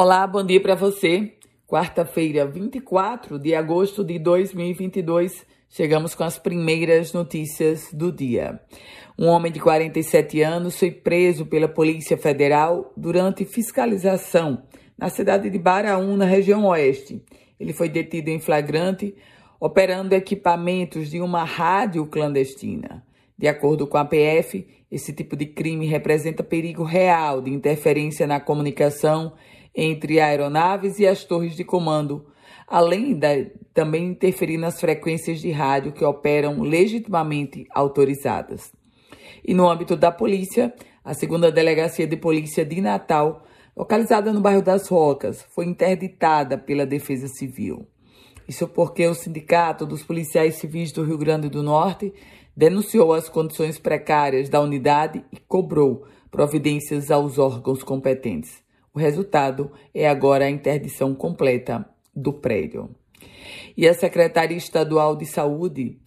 Olá, bom dia para você. Quarta-feira, 24 de agosto de 2022, chegamos com as primeiras notícias do dia. Um homem de 47 anos foi preso pela Polícia Federal durante fiscalização na cidade de Baraú, na região oeste. Ele foi detido em flagrante, operando equipamentos de uma rádio clandestina. De acordo com a PF, esse tipo de crime representa perigo real de interferência na comunicação entre aeronaves e as torres de comando, além de também interferir nas frequências de rádio que operam legitimamente autorizadas. E no âmbito da polícia, a segunda delegacia de polícia de Natal, localizada no bairro das Rocas, foi interditada pela Defesa Civil. Isso porque o Sindicato dos Policiais Civis do Rio Grande do Norte denunciou as condições precárias da unidade e cobrou providências aos órgãos competentes. O resultado é agora a interdição completa do prédio. E a Secretaria Estadual de Saúde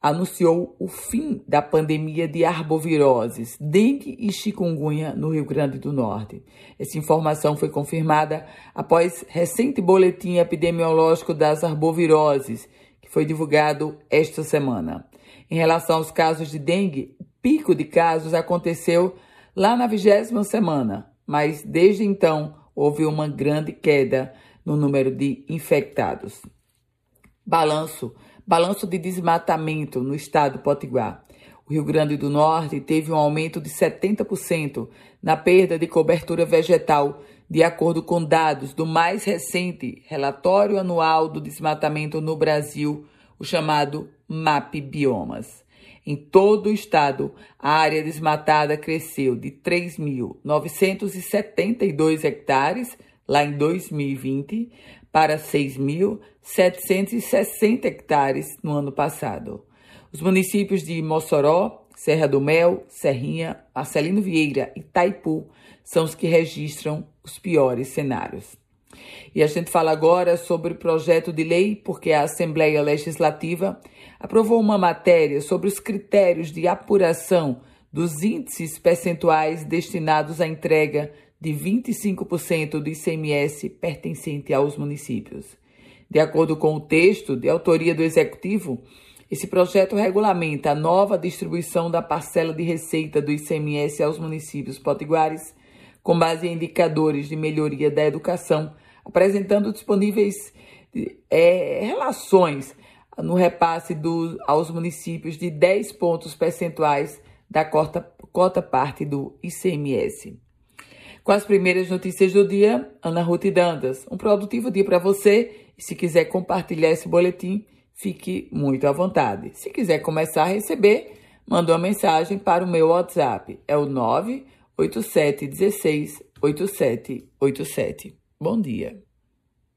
anunciou o fim da pandemia de arboviroses, dengue e chikungunya no Rio Grande do Norte. Essa informação foi confirmada após recente boletim epidemiológico das arboviroses, que foi divulgado esta semana. Em relação aos casos de dengue, o pico de casos aconteceu lá na vigésima semana, mas desde então houve uma grande queda no número de infectados. Balanço, balanço de desmatamento no estado Potiguar. O Rio Grande do Norte teve um aumento de 70% na perda de cobertura vegetal, de acordo com dados do mais recente relatório anual do desmatamento no Brasil, o chamado MAP Biomas. Em todo o estado, a área desmatada cresceu de 3.972 hectares lá em 2020 para 6.760 hectares no ano passado. Os municípios de Mossoró, Serra do Mel, Serrinha, Marcelino Vieira e Taipu são os que registram os piores cenários. E a gente fala agora sobre o projeto de lei, porque a Assembleia Legislativa aprovou uma matéria sobre os critérios de apuração dos índices percentuais destinados à entrega de 25% do ICMS pertencente aos municípios. De acordo com o texto de autoria do Executivo, esse projeto regulamenta a nova distribuição da parcela de receita do ICMS aos municípios potiguares, com base em indicadores de melhoria da educação, apresentando disponíveis é, relações no repasse do, aos municípios de 10 pontos percentuais da cota, cota parte do ICMS. Com as primeiras notícias do dia, Ana Ruth Dandas. Um produtivo dia para você se quiser compartilhar esse boletim, fique muito à vontade. Se quiser começar a receber, manda uma mensagem para o meu WhatsApp. É o 98716 8787. Bom dia.